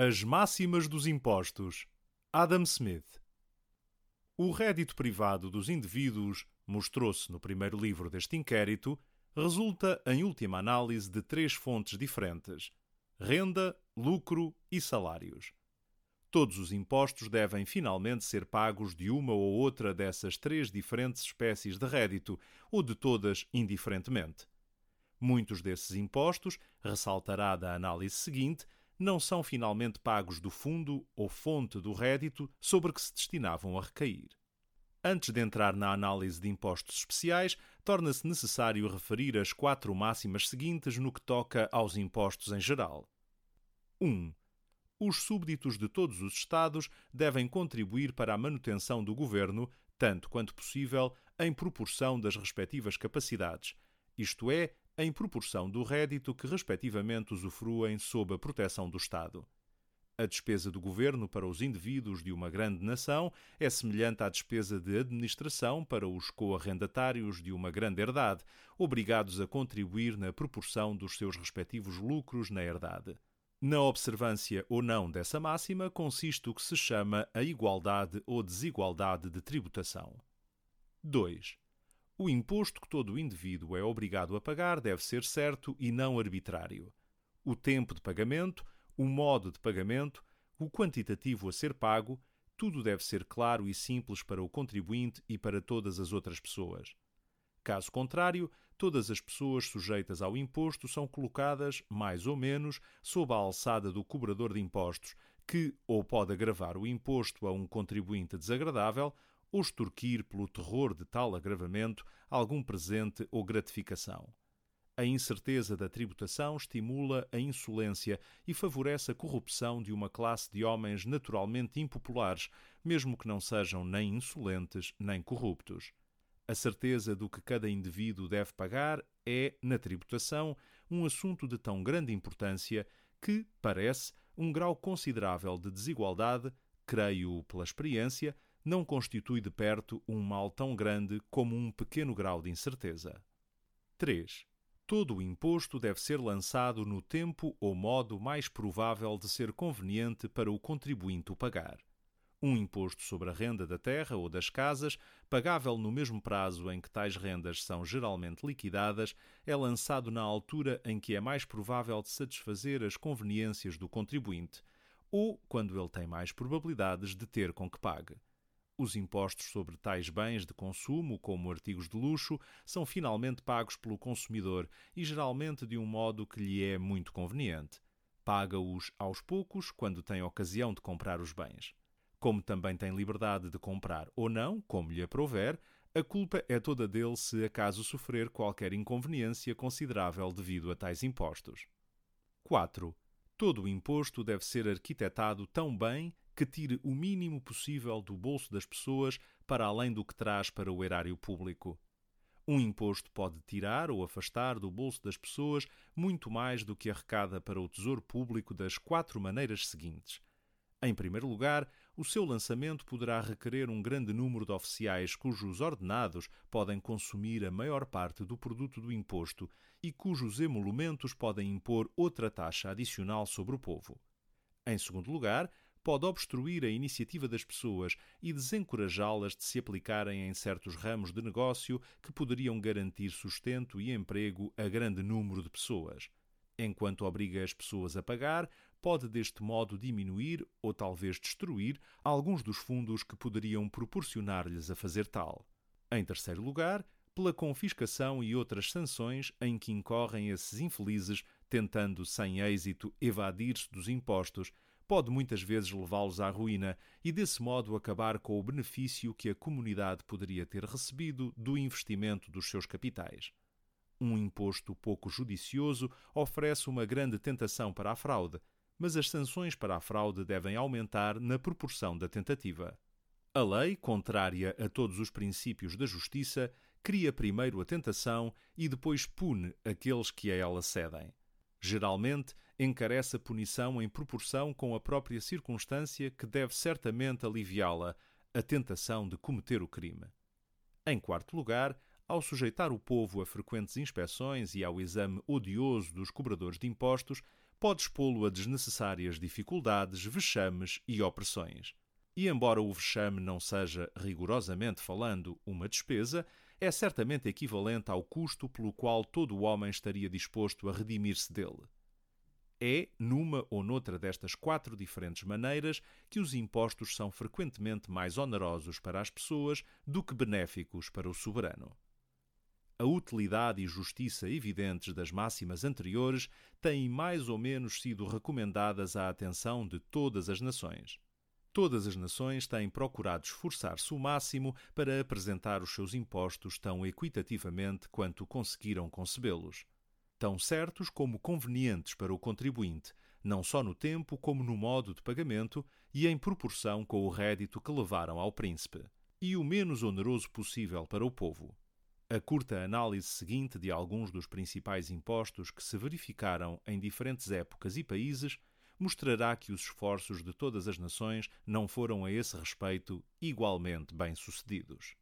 As máximas dos impostos. Adam Smith. O rédito privado dos indivíduos, mostrou-se no primeiro livro deste inquérito, resulta, em última análise, de três fontes diferentes: renda, lucro e salários. Todos os impostos devem finalmente ser pagos de uma ou outra dessas três diferentes espécies de rédito, ou de todas indiferentemente. Muitos desses impostos, ressaltará da análise seguinte, não são finalmente pagos do fundo ou fonte do rédito sobre que se destinavam a recair. Antes de entrar na análise de impostos especiais, torna-se necessário referir as quatro máximas seguintes no que toca aos impostos em geral. 1. Um, os súbditos de todos os Estados devem contribuir para a manutenção do governo, tanto quanto possível, em proporção das respectivas capacidades, isto é, em proporção do rédito que respectivamente usufruem sob a proteção do Estado. A despesa do governo para os indivíduos de uma grande nação é semelhante à despesa de administração para os coarrendatários de uma grande herdade, obrigados a contribuir na proporção dos seus respectivos lucros na herdade. Na observância ou não dessa máxima consiste o que se chama a igualdade ou desigualdade de tributação. 2. O imposto que todo indivíduo é obrigado a pagar deve ser certo e não arbitrário. O tempo de pagamento, o modo de pagamento, o quantitativo a ser pago, tudo deve ser claro e simples para o contribuinte e para todas as outras pessoas. Caso contrário, todas as pessoas sujeitas ao imposto são colocadas, mais ou menos, sob a alçada do cobrador de impostos, que ou pode agravar o imposto a um contribuinte desagradável, ou extorquir pelo terror de tal agravamento algum presente ou gratificação. A incerteza da tributação estimula a insolência e favorece a corrupção de uma classe de homens naturalmente impopulares, mesmo que não sejam nem insolentes nem corruptos. A certeza do que cada indivíduo deve pagar é, na tributação, um assunto de tão grande importância que, parece, um grau considerável de desigualdade, creio pela experiência, não constitui de perto um mal tão grande como um pequeno grau de incerteza. 3. Todo o imposto deve ser lançado no tempo ou modo mais provável de ser conveniente para o contribuinte o pagar. Um imposto sobre a renda da terra ou das casas, pagável no mesmo prazo em que tais rendas são geralmente liquidadas, é lançado na altura em que é mais provável de satisfazer as conveniências do contribuinte, ou quando ele tem mais probabilidades de ter com que pague. Os impostos sobre tais bens de consumo, como artigos de luxo, são finalmente pagos pelo consumidor e geralmente de um modo que lhe é muito conveniente. Paga-os aos poucos quando tem ocasião de comprar os bens. Como também tem liberdade de comprar ou não, como lhe aprouver, a culpa é toda dele se acaso sofrer qualquer inconveniência considerável devido a tais impostos. 4. Todo o imposto deve ser arquitetado tão bem que tire o mínimo possível do bolso das pessoas para além do que traz para o erário público. Um imposto pode tirar ou afastar do bolso das pessoas muito mais do que arrecada para o tesouro público das quatro maneiras seguintes. Em primeiro lugar, o seu lançamento poderá requerer um grande número de oficiais cujos ordenados podem consumir a maior parte do produto do imposto e cujos emolumentos podem impor outra taxa adicional sobre o povo. Em segundo lugar, pode obstruir a iniciativa das pessoas e desencorajá-las de se aplicarem em certos ramos de negócio que poderiam garantir sustento e emprego a grande número de pessoas. Enquanto obriga as pessoas a pagar, pode deste modo diminuir ou talvez destruir alguns dos fundos que poderiam proporcionar-lhes a fazer tal. Em terceiro lugar, pela confiscação e outras sanções em que incorrem esses infelizes, tentando sem êxito evadir-se dos impostos pode muitas vezes levá-los à ruína e, desse modo, acabar com o benefício que a comunidade poderia ter recebido do investimento dos seus capitais. Um imposto pouco judicioso oferece uma grande tentação para a fraude, mas as sanções para a fraude devem aumentar na proporção da tentativa. A lei, contrária a todos os princípios da justiça, cria primeiro a tentação e depois pune aqueles que a ela cedem. Geralmente, encarece a punição em proporção com a própria circunstância que deve certamente aliviá-la, a tentação de cometer o crime. Em quarto lugar, ao sujeitar o povo a frequentes inspeções e ao exame odioso dos cobradores de impostos, pode expô-lo a desnecessárias dificuldades, vexames e opressões. E embora o vexame não seja, rigorosamente falando, uma despesa, é certamente equivalente ao custo pelo qual todo o homem estaria disposto a redimir-se dele. É, numa ou noutra destas quatro diferentes maneiras, que os impostos são frequentemente mais onerosos para as pessoas do que benéficos para o soberano. A utilidade e justiça evidentes das máximas anteriores têm mais ou menos sido recomendadas à atenção de todas as nações. Todas as nações têm procurado esforçar-se o máximo para apresentar os seus impostos tão equitativamente quanto conseguiram concebê-los tão certos como convenientes para o contribuinte, não só no tempo como no modo de pagamento e em proporção com o rédito que levaram ao príncipe, e o menos oneroso possível para o povo. A curta análise seguinte de alguns dos principais impostos que se verificaram em diferentes épocas e países mostrará que os esforços de todas as nações não foram a esse respeito igualmente bem-sucedidos.